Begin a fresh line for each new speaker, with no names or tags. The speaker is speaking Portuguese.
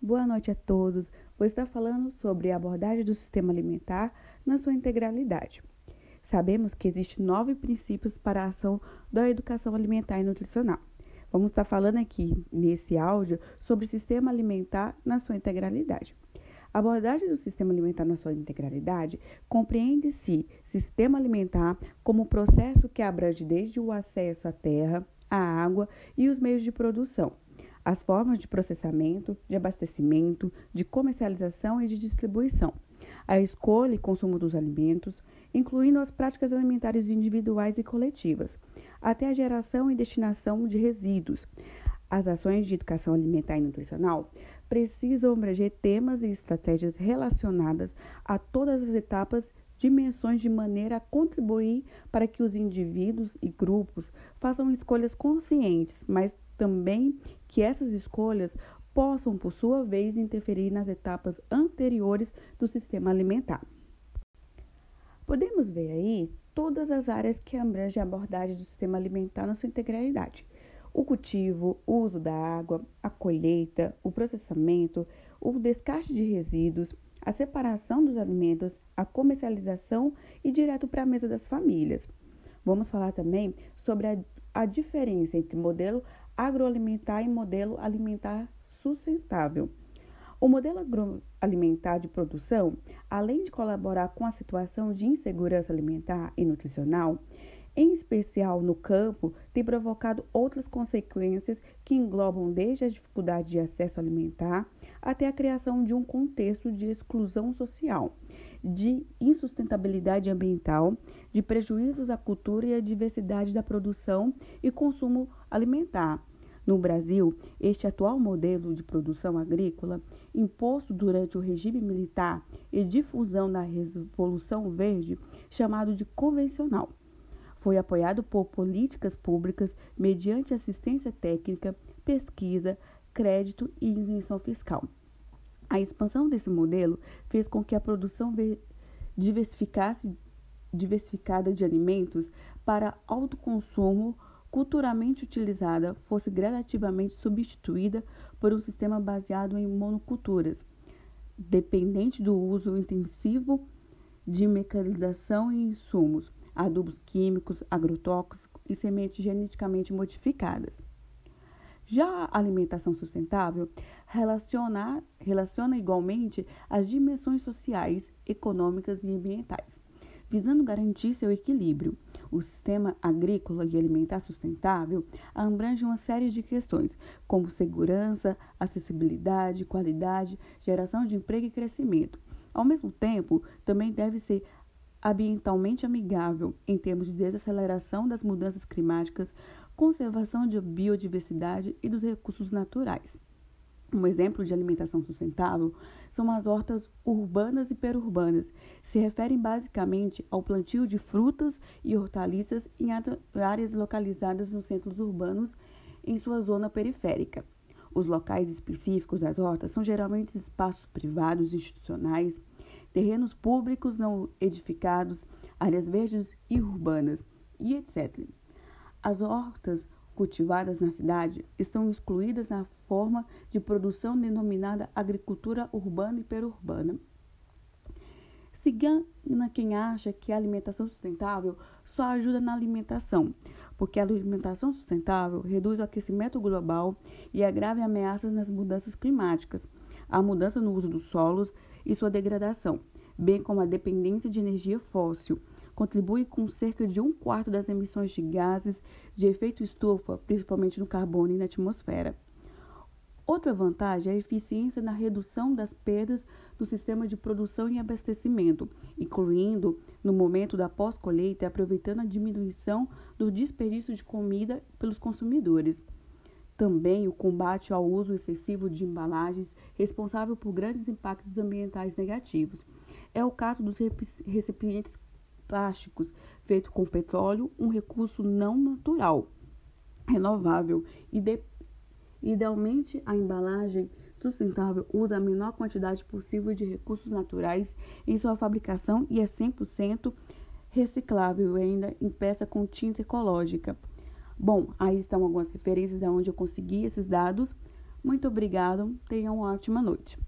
Boa noite a todos. Vou estar falando sobre a abordagem do sistema alimentar na sua integralidade. Sabemos que existem nove princípios para a ação da educação alimentar e nutricional. Vamos estar falando aqui nesse áudio sobre o sistema alimentar na sua integralidade. A abordagem do sistema alimentar na sua integralidade compreende-se sistema alimentar como processo que abrange desde o acesso à terra, à água e os meios de produção as formas de processamento, de abastecimento, de comercialização e de distribuição, a escolha e consumo dos alimentos, incluindo as práticas alimentares individuais e coletivas, até a geração e destinação de resíduos. As ações de educação alimentar e nutricional precisam abranger temas e estratégias relacionadas a todas as etapas dimensões de maneira a contribuir para que os indivíduos e grupos façam escolhas conscientes, mas também que essas escolhas possam, por sua vez, interferir nas etapas anteriores do sistema alimentar. Podemos ver aí todas as áreas que abrangem a abordagem do sistema alimentar na sua integralidade. O cultivo, o uso da água, a colheita, o processamento, o descarte de resíduos, a separação dos alimentos, a comercialização e direto para a mesa das famílias. Vamos falar também sobre a, a diferença entre modelo agroalimentar e modelo alimentar sustentável. O modelo agroalimentar de produção, além de colaborar com a situação de insegurança alimentar e nutricional, em especial no campo, tem provocado outras consequências que englobam desde a dificuldade de acesso alimentar até a criação de um contexto de exclusão social, de insustentabilidade ambiental, de prejuízos à cultura e à diversidade da produção e consumo alimentar. No Brasil, este atual modelo de produção agrícola, imposto durante o regime militar e difusão na Revolução Verde, chamado de convencional, foi apoiado por políticas públicas mediante assistência técnica, pesquisa, crédito e isenção fiscal. A expansão desse modelo fez com que a produção diversificada de alimentos para autoconsumo culturalmente utilizada fosse gradativamente substituída por um sistema baseado em monoculturas, dependente do uso intensivo de mecanização e insumos, adubos químicos, agrotóxicos e sementes geneticamente modificadas. Já a alimentação sustentável relaciona, relaciona igualmente as dimensões sociais, econômicas e ambientais, visando garantir seu equilíbrio. O sistema agrícola e alimentar sustentável abrange uma série de questões, como segurança, acessibilidade, qualidade, geração de emprego e crescimento. Ao mesmo tempo, também deve ser ambientalmente amigável em termos de desaceleração das mudanças climáticas, conservação de biodiversidade e dos recursos naturais. Um exemplo de alimentação sustentável são as hortas urbanas e perurbanas. Se referem basicamente ao plantio de frutas e hortaliças em áreas localizadas nos centros urbanos em sua zona periférica. Os locais específicos das hortas são geralmente espaços privados institucionais, terrenos públicos não edificados, áreas verdes e urbanas, e etc. As hortas cultivadas na cidade estão excluídas na forma de produção denominada agricultura urbana e perurbana. Se engana quem acha que a alimentação sustentável só ajuda na alimentação, porque a alimentação sustentável reduz o aquecimento global e agrava ameaças nas mudanças climáticas, a mudança no uso dos solos e sua degradação, bem como a dependência de energia fóssil contribui com cerca de um quarto das emissões de gases de efeito estufa, principalmente no carbono e na atmosfera. Outra vantagem é a eficiência na redução das perdas do sistema de produção e abastecimento, incluindo no momento da pós-colheita, aproveitando a diminuição do desperdício de comida pelos consumidores. Também o combate ao uso excessivo de embalagens, responsável por grandes impactos ambientais negativos. É o caso dos recipientes plásticos feito com petróleo, um recurso não natural, renovável de, idealmente a embalagem sustentável usa a menor quantidade possível de recursos naturais em sua fabricação e é 100% reciclável ainda impressa com tinta ecológica. Bom, aí estão algumas referências de onde eu consegui esses dados, Muito obrigado, tenham uma ótima noite.